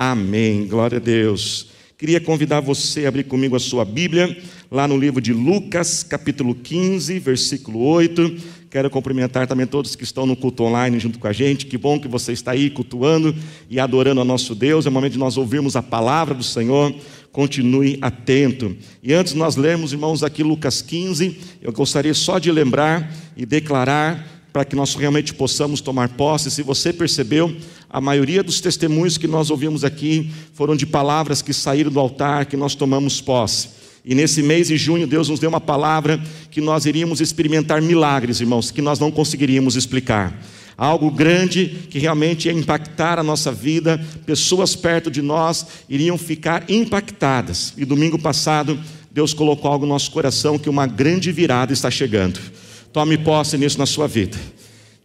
Amém. Glória a Deus. Queria convidar você a abrir comigo a sua Bíblia, lá no livro de Lucas, capítulo 15, versículo 8. Quero cumprimentar também todos que estão no culto online junto com a gente. Que bom que você está aí cultuando e adorando a nosso Deus. É o momento de nós ouvirmos a palavra do Senhor. Continue atento. E antes nós lermos, irmãos, aqui Lucas 15, eu gostaria só de lembrar e declarar para que nós realmente possamos tomar posse. Se você percebeu, a maioria dos testemunhos que nós ouvimos aqui foram de palavras que saíram do altar, que nós tomamos posse. E nesse mês de junho, Deus nos deu uma palavra que nós iríamos experimentar milagres, irmãos, que nós não conseguiríamos explicar. Algo grande que realmente ia impactar a nossa vida, pessoas perto de nós iriam ficar impactadas. E domingo passado, Deus colocou algo no nosso coração que uma grande virada está chegando. Tome posse nisso na sua vida.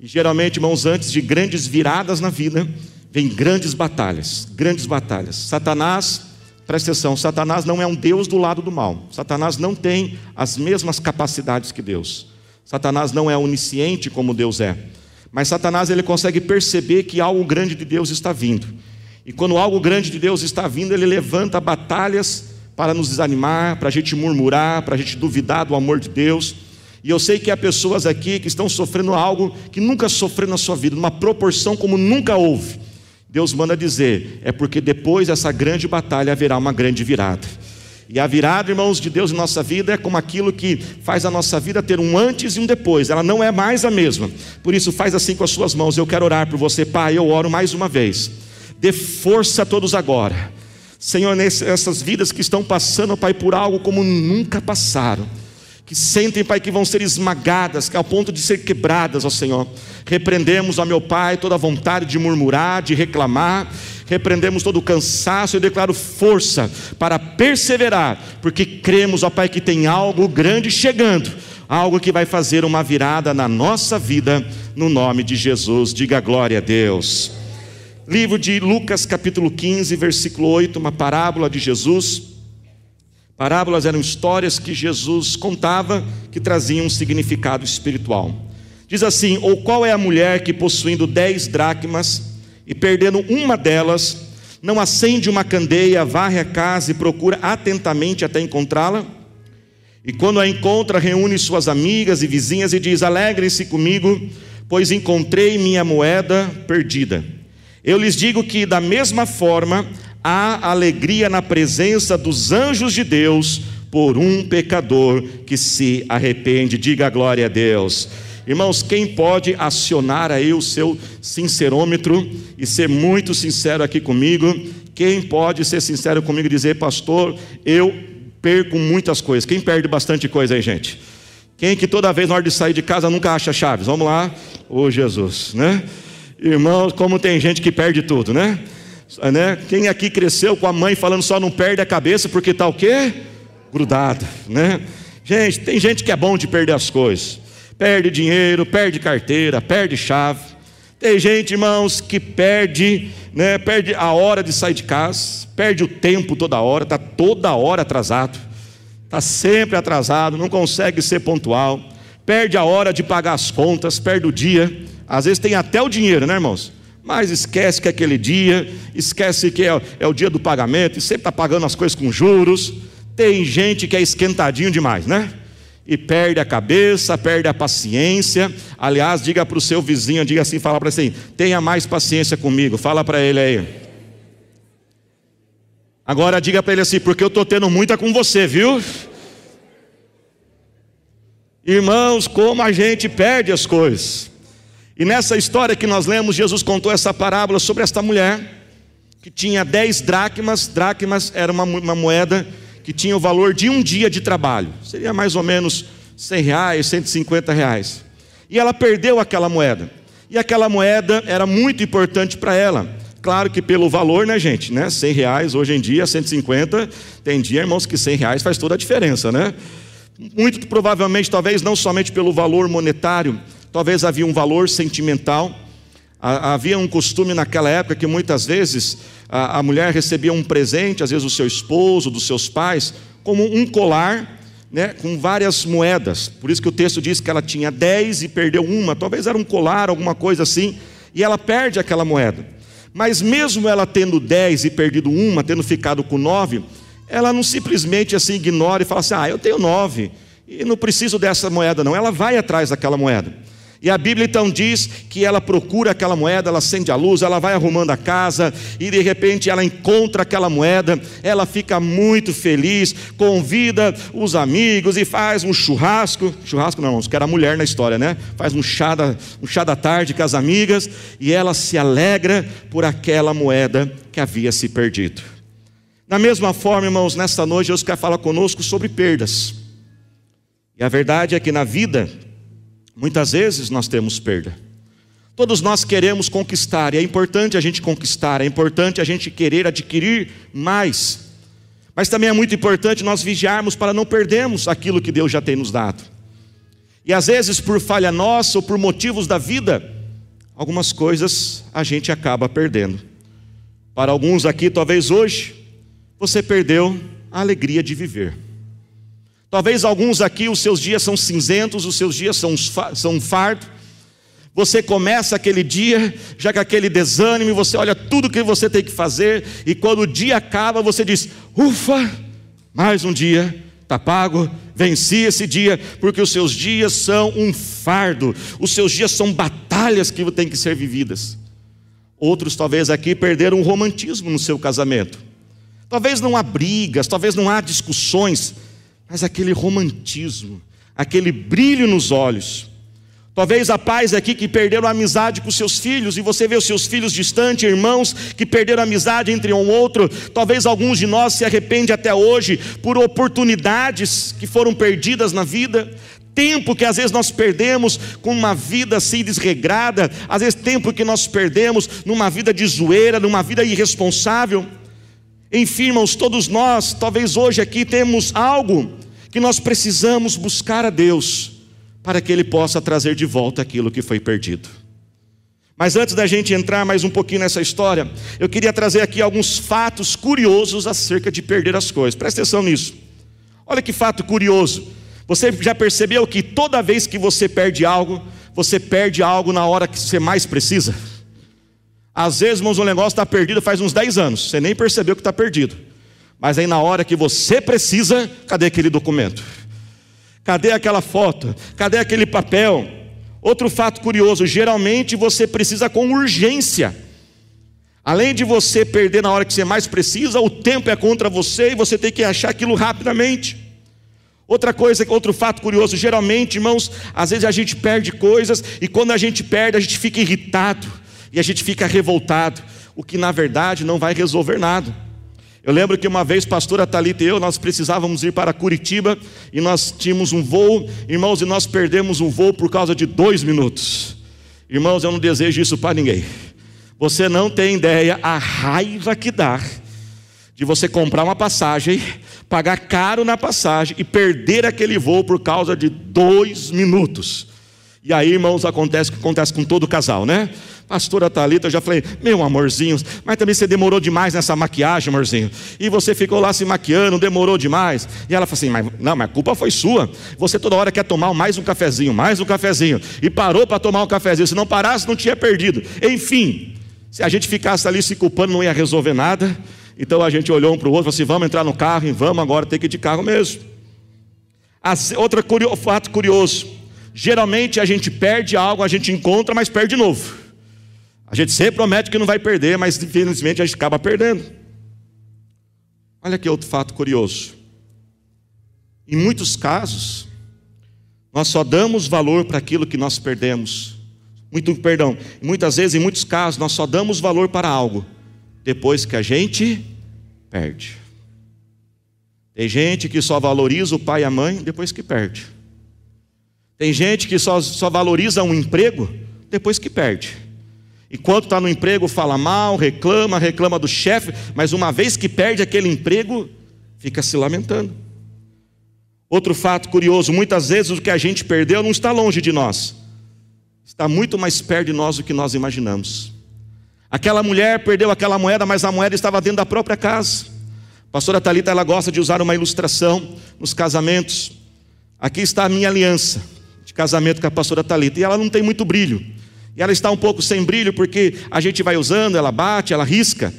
E geralmente, irmãos, antes de grandes viradas na vida, vem grandes batalhas, grandes batalhas. Satanás, presta atenção, Satanás não é um Deus do lado do mal. Satanás não tem as mesmas capacidades que Deus. Satanás não é onisciente como Deus é. Mas Satanás ele consegue perceber que algo grande de Deus está vindo. E quando algo grande de Deus está vindo, ele levanta batalhas para nos desanimar, para a gente murmurar, para a gente duvidar do amor de Deus. E eu sei que há pessoas aqui que estão sofrendo algo que nunca sofreram na sua vida, numa proporção como nunca houve. Deus manda dizer: é porque depois dessa grande batalha haverá uma grande virada. E a virada, irmãos, de Deus em nossa vida é como aquilo que faz a nossa vida ter um antes e um depois. Ela não é mais a mesma. Por isso, faz assim com as suas mãos. Eu quero orar por você, Pai. Eu oro mais uma vez. Dê força a todos agora. Senhor, nessas vidas que estão passando, Pai, por algo como nunca passaram que sentem, Pai, que vão ser esmagadas, ao ponto de ser quebradas, ó Senhor. Repreendemos, ó meu Pai, toda a vontade de murmurar, de reclamar, repreendemos todo o cansaço, eu declaro força para perseverar, porque cremos, ó Pai, que tem algo grande chegando, algo que vai fazer uma virada na nossa vida, no nome de Jesus. Diga glória a Deus. Livro de Lucas, capítulo 15, versículo 8, uma parábola de Jesus Parábolas eram histórias que Jesus contava que traziam um significado espiritual. Diz assim: Ou qual é a mulher que, possuindo dez dracmas e perdendo uma delas, não acende uma candeia, varre a casa e procura atentamente até encontrá-la? E quando a encontra, reúne suas amigas e vizinhas e diz: Alegrem-se comigo, pois encontrei minha moeda perdida. Eu lhes digo que, da mesma forma, há alegria na presença dos anjos de Deus por um pecador que se arrepende. Diga glória a Deus. Irmãos, quem pode acionar aí o seu sincerômetro e ser muito sincero aqui comigo? Quem pode ser sincero comigo e dizer, pastor, eu perco muitas coisas. Quem perde bastante coisa aí, gente? Quem que toda vez na hora de sair de casa nunca acha chaves? Vamos lá. Ô Jesus, né? Irmãos, como tem gente que perde tudo, né? Né? Quem aqui cresceu com a mãe falando só não perde a cabeça porque está o quê? Grudado, né? Gente, tem gente que é bom de perder as coisas. Perde dinheiro, perde carteira, perde chave. Tem gente, irmãos, que perde, né, perde a hora de sair de casa, perde o tempo toda hora, está toda hora atrasado, está sempre atrasado, não consegue ser pontual, perde a hora de pagar as contas, perde o dia, às vezes tem até o dinheiro, né, irmãos? Mas esquece que é aquele dia, esquece que é, é o dia do pagamento, e sempre está pagando as coisas com juros. Tem gente que é esquentadinho demais, né? E perde a cabeça, perde a paciência. Aliás, diga para o seu vizinho, diga assim, fala para ele assim: tenha mais paciência comigo, fala para ele aí. Agora diga para ele assim, porque eu estou tendo muita com você, viu? Irmãos, como a gente perde as coisas. E nessa história que nós lemos, Jesus contou essa parábola sobre esta mulher que tinha dez dracmas. Dracmas era uma, uma moeda que tinha o valor de um dia de trabalho. Seria mais ou menos 100 reais, 150 reais. E ela perdeu aquela moeda. E aquela moeda era muito importante para ela. Claro que pelo valor, né, gente? Né? 100 reais hoje em dia, 150. Tem dia, irmãos, que 100 reais faz toda a diferença, né? Muito provavelmente, talvez não somente pelo valor monetário, talvez havia um valor sentimental. Havia um costume naquela época que muitas vezes a, mulher recebia um presente, às vezes do seu esposo, dos seus pais, como um colar né, com várias moedas. Por isso que o texto diz que ela tinha dez e perdeu uma. Talvez era um colar, alguma coisa assim, e ela perde aquela moeda. Mas mesmo ela tendo dez e perdido uma, tendo ficado com nove, ela não simplesmente assim ignora e fala assim: ah, eu tenho nove e não preciso dessa moeda, não. Ela vai atrás daquela moeda. E a Bíblia então diz que ela procura aquela moeda, ela acende a luz, ela vai arrumando a casa e de repente ela encontra aquela moeda, ela fica muito feliz, convida os amigos e faz um churrasco. Churrasco não, que era mulher na história, né? Faz um chá, da, um chá da tarde com as amigas e ela se alegra por aquela moeda que havia se perdido. Da mesma forma, irmãos, nesta noite Deus quer falar conosco sobre perdas. E a verdade é que na vida Muitas vezes nós temos perda. Todos nós queremos conquistar, e é importante a gente conquistar, é importante a gente querer adquirir mais. Mas também é muito importante nós vigiarmos para não perdermos aquilo que Deus já tem nos dado. E às vezes, por falha nossa ou por motivos da vida, algumas coisas a gente acaba perdendo. Para alguns aqui, talvez hoje, você perdeu a alegria de viver. Talvez alguns aqui, os seus dias são cinzentos, os seus dias são, são fardo. Você começa aquele dia já com aquele desânimo, você olha tudo que você tem que fazer, e quando o dia acaba, você diz: Ufa, mais um dia, está pago, venci esse dia, porque os seus dias são um fardo, os seus dias são batalhas que têm que ser vividas. Outros, talvez aqui, perderam o romantismo no seu casamento. Talvez não há brigas, talvez não há discussões, mas aquele romantismo, aquele brilho nos olhos. Talvez há pais aqui que perderam a amizade com seus filhos, e você vê os seus filhos distantes, irmãos que perderam a amizade entre um outro. Talvez alguns de nós se arrependem até hoje por oportunidades que foram perdidas na vida, tempo que às vezes nós perdemos com uma vida assim desregrada, às vezes tempo que nós perdemos numa vida de zoeira, numa vida irresponsável. Enfim, irmãos, todos nós, talvez hoje aqui temos algo que nós precisamos buscar a Deus para que Ele possa trazer de volta aquilo que foi perdido. Mas antes da gente entrar mais um pouquinho nessa história, eu queria trazer aqui alguns fatos curiosos acerca de perder as coisas. Presta atenção nisso. Olha que fato curioso. Você já percebeu que toda vez que você perde algo, você perde algo na hora que você mais precisa? Às vezes, irmãos, o negócio está perdido faz uns 10 anos, você nem percebeu que está perdido. Mas aí na hora que você precisa, cadê aquele documento? Cadê aquela foto? Cadê aquele papel? Outro fato curioso: geralmente você precisa com urgência. Além de você perder na hora que você mais precisa, o tempo é contra você e você tem que achar aquilo rapidamente. Outra coisa, outro fato curioso: geralmente, irmãos, às vezes a gente perde coisas e quando a gente perde, a gente fica irritado e a gente fica revoltado, o que na verdade não vai resolver nada. Eu lembro que uma vez, pastora Talita e eu, nós precisávamos ir para Curitiba e nós tínhamos um voo, irmãos, e nós perdemos um voo por causa de dois minutos. Irmãos, eu não desejo isso para ninguém. Você não tem ideia a raiva que dá de você comprar uma passagem, pagar caro na passagem e perder aquele voo por causa de dois minutos. E aí, irmãos, acontece o que acontece com todo casal, né? Pastora Thalita, eu já falei, meu amorzinho, mas também você demorou demais nessa maquiagem, amorzinho. E você ficou lá se maquiando, demorou demais. E ela falou assim, mas, não, mas a culpa foi sua. Você toda hora quer tomar mais um cafezinho, mais um cafezinho. E parou para tomar um cafezinho. Se não parasse, não tinha perdido. Enfim, se a gente ficasse ali se culpando, não ia resolver nada. Então a gente olhou um para o outro e falou assim: vamos entrar no carro e vamos agora ter que ir de carro mesmo. As, outra curio, fato curioso: geralmente a gente perde algo, a gente encontra, mas perde de novo. A gente sempre promete que não vai perder, mas infelizmente a gente acaba perdendo. Olha aqui outro fato curioso. Em muitos casos, nós só damos valor para aquilo que nós perdemos. Muito perdão. Muitas vezes, em muitos casos, nós só damos valor para algo depois que a gente perde. Tem gente que só valoriza o pai e a mãe depois que perde. Tem gente que só, só valoriza um emprego depois que perde. Enquanto está no emprego, fala mal, reclama, reclama do chefe, mas uma vez que perde aquele emprego, fica se lamentando. Outro fato curioso: muitas vezes o que a gente perdeu não está longe de nós, está muito mais perto de nós do que nós imaginamos. Aquela mulher perdeu aquela moeda, mas a moeda estava dentro da própria casa. A pastora Talita ela gosta de usar uma ilustração nos casamentos. Aqui está a minha aliança de casamento com a pastora Talita, e ela não tem muito brilho. E ela está um pouco sem brilho porque a gente vai usando, ela bate, ela risca.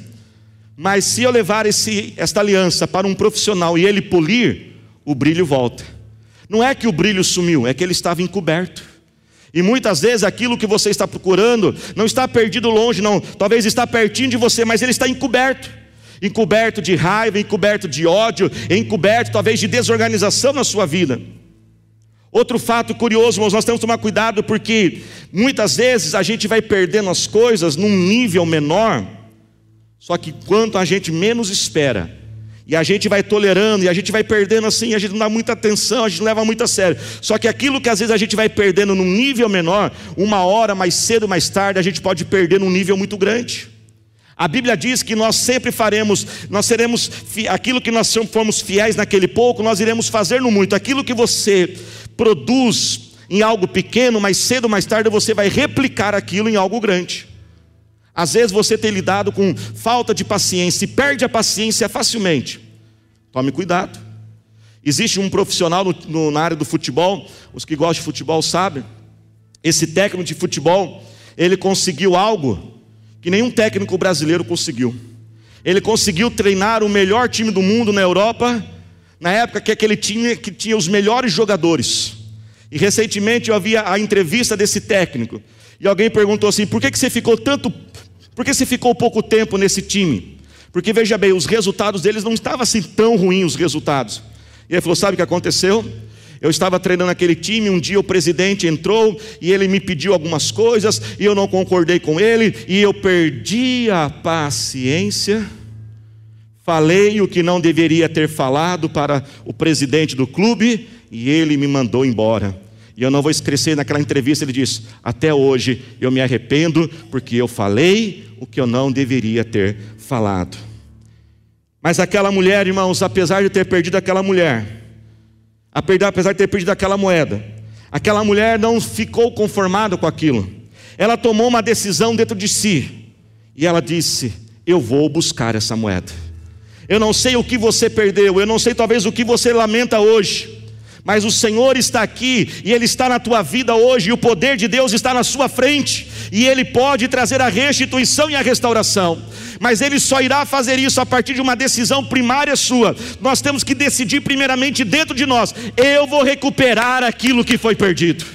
Mas se eu levar esse, esta aliança para um profissional e ele polir, o brilho volta. Não é que o brilho sumiu, é que ele estava encoberto. E muitas vezes aquilo que você está procurando não está perdido longe, não. Talvez está pertinho de você, mas ele está encoberto. Encoberto de raiva, encoberto de ódio, encoberto talvez de desorganização na sua vida. Outro fato curioso, irmãos, nós temos que tomar cuidado porque muitas vezes a gente vai perdendo as coisas num nível menor, só que quanto a gente menos espera, e a gente vai tolerando, e a gente vai perdendo assim, a gente não dá muita atenção, a gente leva muito a sério. Só que aquilo que às vezes a gente vai perdendo num nível menor, uma hora mais cedo, mais tarde, a gente pode perder num nível muito grande. A Bíblia diz que nós sempre faremos, nós seremos aquilo que nós fomos fiéis naquele pouco, nós iremos fazer no muito. Aquilo que você produz em algo pequeno, mais cedo ou mais tarde você vai replicar aquilo em algo grande. Às vezes você tem lidado com falta de paciência e perde a paciência facilmente. Tome cuidado. Existe um profissional no, no, na área do futebol, os que gostam de futebol sabem. Esse técnico de futebol, ele conseguiu algo que nenhum técnico brasileiro conseguiu. Ele conseguiu treinar o melhor time do mundo na Europa, na época que aquele time que tinha os melhores jogadores. E recentemente eu havia a entrevista desse técnico. E alguém perguntou assim: por que, que você ficou tanto, por que você ficou pouco tempo nesse time? Porque veja bem, os resultados deles não estavam assim tão ruins os resultados. E ele falou: sabe o que aconteceu? Eu estava treinando aquele time, um dia o presidente entrou e ele me pediu algumas coisas e eu não concordei com ele e eu perdi a paciência. Falei o que não deveria ter falado para o presidente do clube e ele me mandou embora. E eu não vou esquecer naquela entrevista, ele disse: Até hoje eu me arrependo porque eu falei o que eu não deveria ter falado. Mas aquela mulher, irmãos, apesar de ter perdido aquela mulher, apesar de ter perdido aquela moeda. Aquela mulher não ficou conformada com aquilo. Ela tomou uma decisão dentro de si. E ela disse: Eu vou buscar essa moeda. Eu não sei o que você perdeu, eu não sei talvez o que você lamenta hoje. Mas o Senhor está aqui e Ele está na tua vida hoje, e o poder de Deus está na sua frente, e Ele pode trazer a restituição e a restauração mas Ele só irá fazer isso a partir de uma decisão primária sua. Nós temos que decidir, primeiramente, dentro de nós: eu vou recuperar aquilo que foi perdido.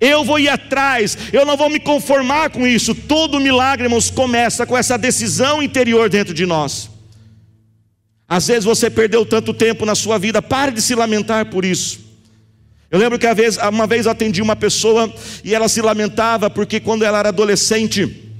Eu vou ir atrás, eu não vou me conformar com isso. Todo milagre, irmãos, começa com essa decisão interior dentro de nós. Às vezes você perdeu tanto tempo na sua vida, pare de se lamentar por isso. Eu lembro que uma vez atendi uma pessoa e ela se lamentava porque quando ela era adolescente,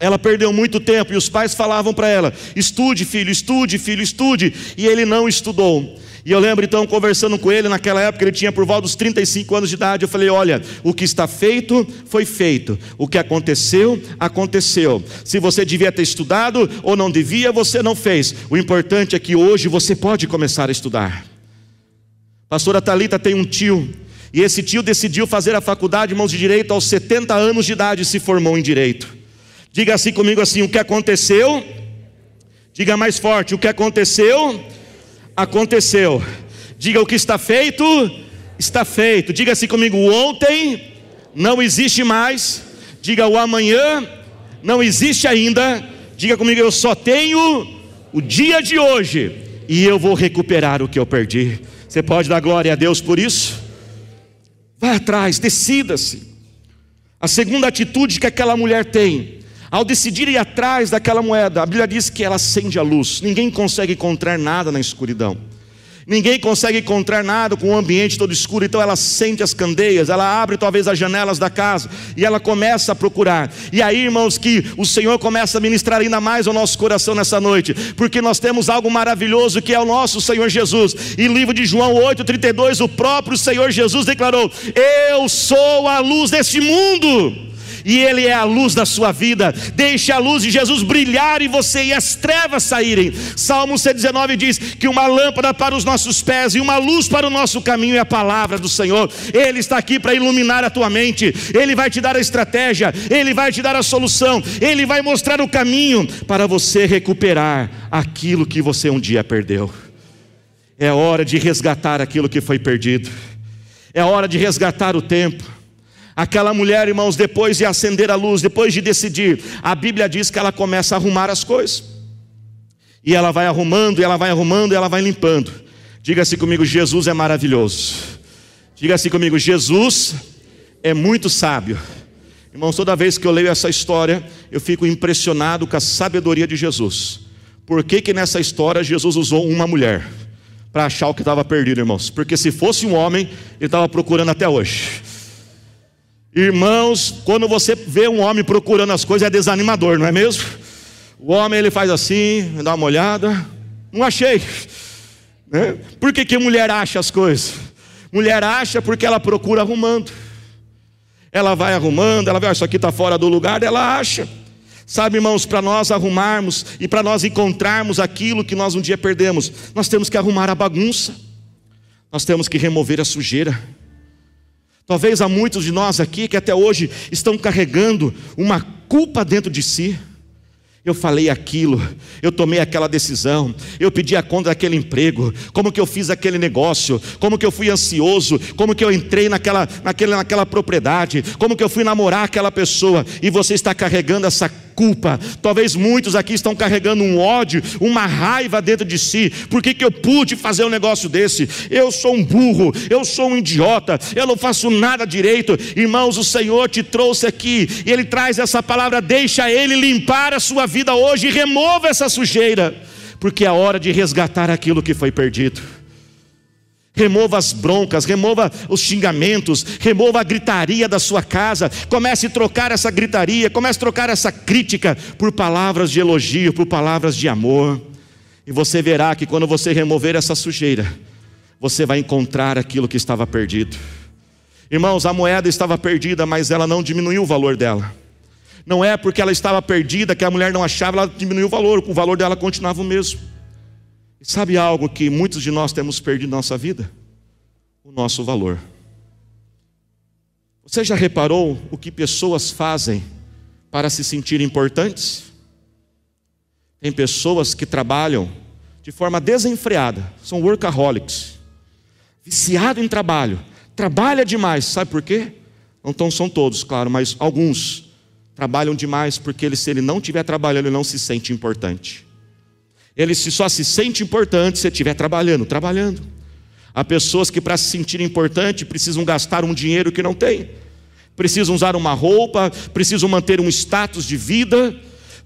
ela perdeu muito tempo e os pais falavam para ela: estude, filho, estude, filho, estude. E ele não estudou. E eu lembro então, conversando com ele, naquela época ele tinha por volta dos 35 anos de idade. Eu falei: Olha, o que está feito, foi feito. O que aconteceu, aconteceu. Se você devia ter estudado ou não devia, você não fez. O importante é que hoje você pode começar a estudar. Pastora Talita tem um tio. E esse tio decidiu fazer a faculdade, mãos de direito, aos 70 anos de idade e se formou em direito. Diga assim comigo assim: o que aconteceu? Diga mais forte: o que aconteceu? Aconteceu. Diga o que está feito? Está feito. Diga assim comigo: ontem não existe mais. Diga o amanhã não existe ainda. Diga comigo: eu só tenho o dia de hoje e eu vou recuperar o que eu perdi. Você pode dar glória a Deus por isso? Vai atrás, decida-se. A segunda atitude que aquela mulher tem ao decidir ir atrás daquela moeda, a Bíblia diz que ela acende a luz. Ninguém consegue encontrar nada na escuridão. Ninguém consegue encontrar nada com o ambiente todo escuro, então ela acende as candeias, ela abre talvez as janelas da casa e ela começa a procurar. E aí, irmãos, que o Senhor começa a ministrar ainda mais ao nosso coração nessa noite, porque nós temos algo maravilhoso que é o nosso Senhor Jesus. E livro de João 8:32, o próprio Senhor Jesus declarou: "Eu sou a luz deste mundo" e Ele é a luz da sua vida. Deixe a luz de Jesus brilhar em você e as trevas saírem. Salmo 119 diz que uma lâmpada para os nossos pés e uma luz para o nosso caminho é a palavra do Senhor. Ele está aqui para iluminar a tua mente, Ele vai te dar a estratégia, Ele vai te dar a solução, Ele vai mostrar o caminho para você recuperar aquilo que você um dia perdeu. É hora de resgatar aquilo que foi perdido, é hora de resgatar o tempo. Aquela mulher, irmãos, depois de acender a luz, depois de decidir, a Bíblia diz que ela começa a arrumar as coisas. E ela vai arrumando, e ela vai arrumando, e ela vai limpando. Diga-se comigo, Jesus é maravilhoso. Diga-se comigo, Jesus é muito sábio. Irmãos, toda vez que eu leio essa história, eu fico impressionado com a sabedoria de Jesus. Por que, que nessa história Jesus usou uma mulher? Para achar o que estava perdido, irmãos. Porque se fosse um homem, ele estava procurando até hoje. Irmãos, quando você vê um homem procurando as coisas, é desanimador, não é mesmo? O homem ele faz assim, dá uma olhada, não achei. Né? Por que, que mulher acha as coisas? Mulher acha porque ela procura arrumando. Ela vai arrumando, ela vê, ah, isso aqui está fora do lugar, ela acha. Sabe, irmãos, para nós arrumarmos e para nós encontrarmos aquilo que nós um dia perdemos, nós temos que arrumar a bagunça, nós temos que remover a sujeira. Talvez há muitos de nós aqui que até hoje estão carregando uma culpa dentro de si. Eu falei aquilo, eu tomei aquela decisão, eu pedi a conta daquele emprego, como que eu fiz aquele negócio, como que eu fui ansioso, como que eu entrei naquela, naquela, naquela propriedade, como que eu fui namorar aquela pessoa, e você está carregando essa culpa. Talvez muitos aqui estão carregando um ódio, uma raiva dentro de si. Por que, que eu pude fazer um negócio desse? Eu sou um burro, eu sou um idiota, eu não faço nada direito. Irmãos, o Senhor te trouxe aqui e Ele traz essa palavra, deixa Ele limpar a sua vida hoje e remova essa sujeira, porque é hora de resgatar aquilo que foi perdido. Remova as broncas, remova os xingamentos, remova a gritaria da sua casa. Comece a trocar essa gritaria, comece a trocar essa crítica por palavras de elogio, por palavras de amor. E você verá que quando você remover essa sujeira, você vai encontrar aquilo que estava perdido. Irmãos, a moeda estava perdida, mas ela não diminuiu o valor dela. Não é porque ela estava perdida que a mulher não achava, ela diminuiu o valor, o valor dela continuava o mesmo. Sabe algo que muitos de nós temos perdido na nossa vida? O nosso valor. Você já reparou o que pessoas fazem para se sentir importantes? Tem pessoas que trabalham de forma desenfreada, são workaholics, viciado em trabalho, trabalha demais, sabe por quê? Não são todos, claro, mas alguns trabalham demais porque ele, se ele não estiver trabalhando, ele não se sente importante. Ele só se sente importante se estiver trabalhando, trabalhando. Há pessoas que, para se sentir importante, precisam gastar um dinheiro que não têm, precisam usar uma roupa, precisam manter um status de vida,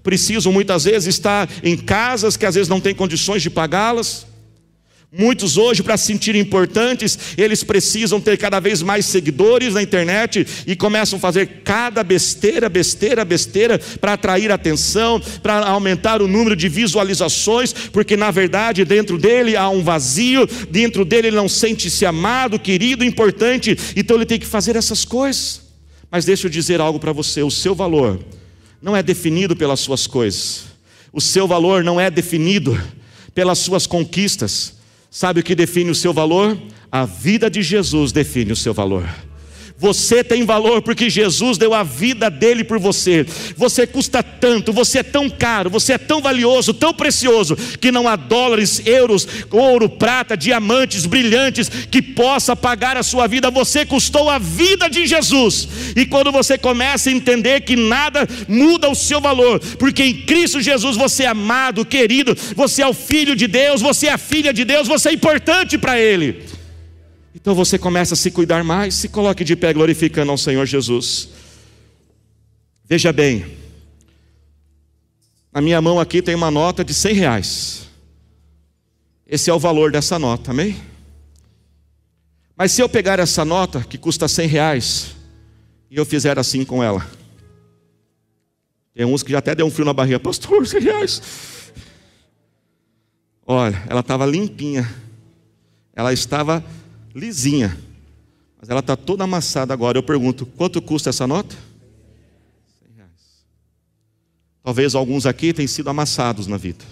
precisam muitas vezes estar em casas que às vezes não têm condições de pagá-las. Muitos hoje, para se sentirem importantes, eles precisam ter cada vez mais seguidores na internet e começam a fazer cada besteira, besteira, besteira para atrair atenção, para aumentar o número de visualizações, porque na verdade dentro dele há um vazio, dentro dele ele não sente-se amado, querido, importante, então ele tem que fazer essas coisas. Mas deixa eu dizer algo para você: o seu valor não é definido pelas suas coisas, o seu valor não é definido pelas suas conquistas. Sabe o que define o seu valor? A vida de Jesus define o seu valor. Você tem valor porque Jesus deu a vida dele por você. Você custa tanto, você é tão caro, você é tão valioso, tão precioso, que não há dólares, euros, ouro, prata, diamantes, brilhantes que possa pagar a sua vida. Você custou a vida de Jesus. E quando você começa a entender que nada muda o seu valor, porque em Cristo Jesus você é amado, querido, você é o filho de Deus, você é a filha de Deus, você é importante para Ele. Então você começa a se cuidar mais, se coloque de pé glorificando ao Senhor Jesus. Veja bem, na minha mão aqui tem uma nota de 100 reais. Esse é o valor dessa nota, amém? Mas se eu pegar essa nota, que custa 100 reais, e eu fizer assim com ela, tem uns que já até deu um frio na barriga, pastor, 100 reais. Olha, ela estava limpinha, ela estava lisinha, mas ela está toda amassada agora. Eu pergunto: quanto custa essa nota? 100 reais. Talvez alguns aqui tenham sido amassados na vida.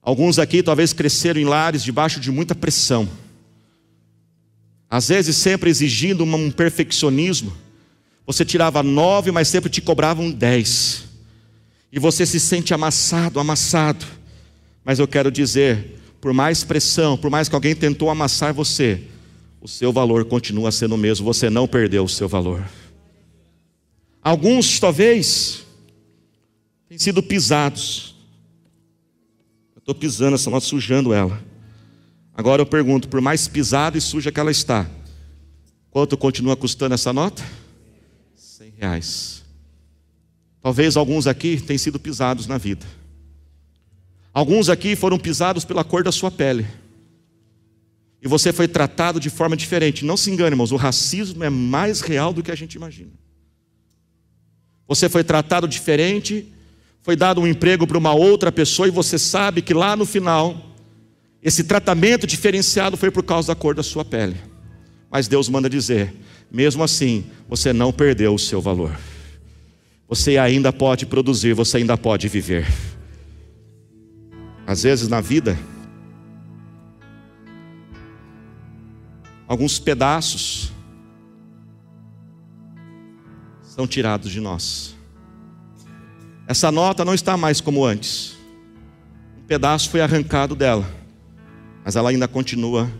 Alguns aqui talvez cresceram em lares debaixo de muita pressão. Às vezes sempre exigindo um perfeccionismo. Você tirava nove, mas sempre te cobravam dez. E você se sente amassado, amassado. Mas eu quero dizer, por mais pressão, por mais que alguém tentou amassar você, o seu valor continua sendo o mesmo, você não perdeu o seu valor. Alguns, talvez, têm sido pisados. Eu estou pisando essa nota, sujando ela. Agora eu pergunto: por mais pisada e suja que ela está, quanto continua custando essa nota? 100 reais. Talvez alguns aqui tenham sido pisados na vida. Alguns aqui foram pisados pela cor da sua pele. E você foi tratado de forma diferente. Não se engane, irmãos, o racismo é mais real do que a gente imagina. Você foi tratado diferente, foi dado um emprego para uma outra pessoa e você sabe que lá no final, esse tratamento diferenciado foi por causa da cor da sua pele. Mas Deus manda dizer: mesmo assim, você não perdeu o seu valor. Você ainda pode produzir, você ainda pode viver. Às vezes na vida, alguns pedaços são tirados de nós. Essa nota não está mais como antes. Um pedaço foi arrancado dela, mas ela ainda continua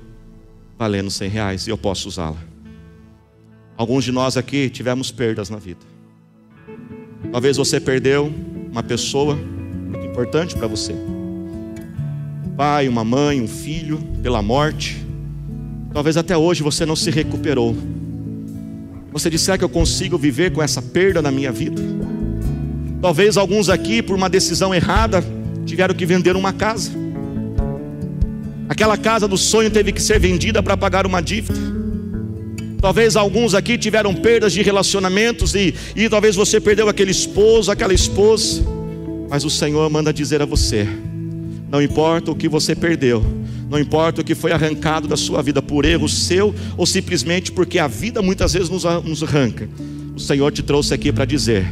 valendo 100 reais e eu posso usá-la. Alguns de nós aqui tivemos perdas na vida. Talvez você perdeu uma pessoa muito importante para você pai, uma mãe, um filho, pela morte. Talvez até hoje você não se recuperou. Você disser que eu consigo viver com essa perda na minha vida. Talvez alguns aqui, por uma decisão errada, tiveram que vender uma casa. Aquela casa do sonho teve que ser vendida para pagar uma dívida. Talvez alguns aqui tiveram perdas de relacionamentos e, e talvez você perdeu aquele esposo, aquela esposa. Mas o Senhor manda dizer a você: não importa o que você perdeu, não importa o que foi arrancado da sua vida por erro seu ou simplesmente porque a vida muitas vezes nos, arranca. O Senhor te trouxe aqui para dizer: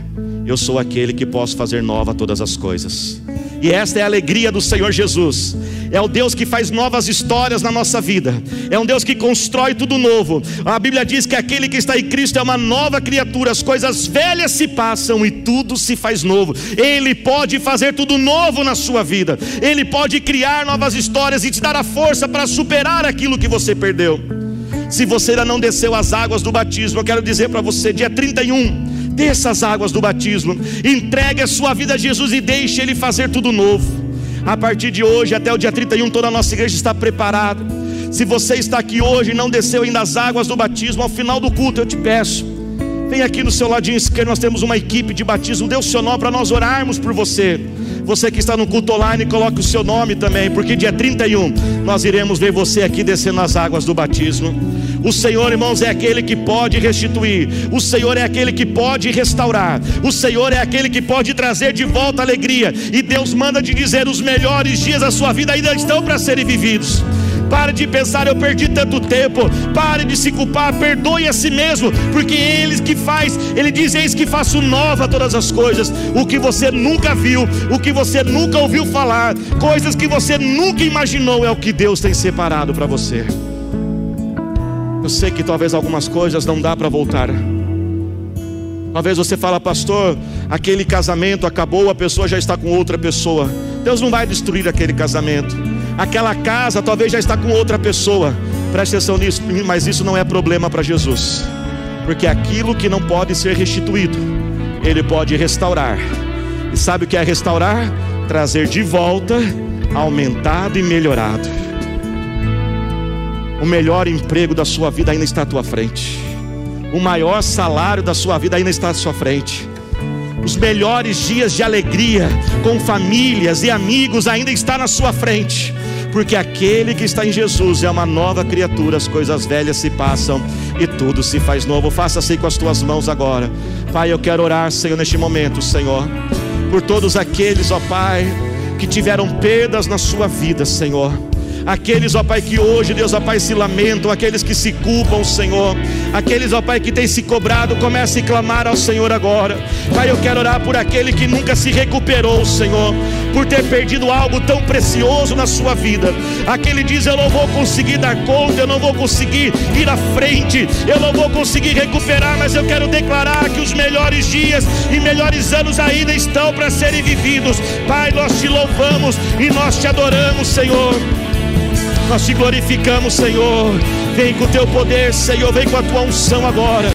Eu sou aquele que posso fazer nova todas as coisas. E esta é a alegria do Senhor Jesus. É o Deus que faz novas histórias na nossa vida. É um Deus que constrói tudo novo. A Bíblia diz que aquele que está em Cristo é uma nova criatura. As coisas velhas se passam e tudo se faz novo. Ele pode fazer tudo novo na sua vida. Ele pode criar novas histórias e te dar a força para superar aquilo que você perdeu. Se você ainda não desceu as águas do batismo, eu quero dizer para você, dia 31, desça as águas do batismo, entregue a sua vida a Jesus e deixe Ele fazer tudo novo. A partir de hoje até o dia 31, toda a nossa igreja está preparada. Se você está aqui hoje e não desceu ainda as águas do batismo, ao final do culto eu te peço, vem aqui no seu ladinho esquerdo, nós temos uma equipe de batismo, dê o seu nome para nós orarmos por você. Você que está no culto online, coloque o seu nome também, porque dia 31 nós iremos ver você aqui descendo as águas do batismo. O Senhor, irmãos, é aquele que pode restituir, o Senhor é aquele que pode restaurar, o Senhor é aquele que pode trazer de volta alegria, e Deus manda de dizer: os melhores dias da sua vida ainda estão para serem vividos. Pare de pensar, eu perdi tanto tempo. Pare de se culpar, perdoe a si mesmo, porque Ele que faz, Ele diz: Eis que faço nova todas as coisas. O que você nunca viu, o que você nunca ouviu falar, coisas que você nunca imaginou, é o que Deus tem separado para você. Eu sei que talvez algumas coisas não dá para voltar. Talvez você fala, pastor, aquele casamento acabou, a pessoa já está com outra pessoa. Deus não vai destruir aquele casamento. Aquela casa talvez já está com outra pessoa. Preste atenção nisso, mas isso não é problema para Jesus. Porque aquilo que não pode ser restituído, Ele pode restaurar. E sabe o que é restaurar? Trazer de volta, aumentado e melhorado. O melhor emprego da sua vida ainda está à tua frente. O maior salário da sua vida ainda está à sua frente os melhores dias de alegria com famílias e amigos ainda está na sua frente. Porque aquele que está em Jesus é uma nova criatura, as coisas velhas se passam e tudo se faz novo. Faça assim com as tuas mãos agora. Pai, eu quero orar, Senhor, neste momento, Senhor, por todos aqueles, ó Pai, que tiveram perdas na sua vida, Senhor aqueles, ó Pai, que hoje, Deus, ó Pai, se lamentam, aqueles que se culpam, Senhor, aqueles, ó Pai, que têm se cobrado, comece a clamar ao Senhor agora. Pai, eu quero orar por aquele que nunca se recuperou, Senhor, por ter perdido algo tão precioso na sua vida. Aquele diz: Eu não vou conseguir dar conta, eu não vou conseguir ir à frente, eu não vou conseguir recuperar, mas eu quero declarar que os melhores dias e melhores anos ainda estão para serem vividos. Pai, nós te louvamos e nós te adoramos, Senhor. Nós te glorificamos, Senhor. Vem com o teu poder, Senhor. Vem com a tua unção agora.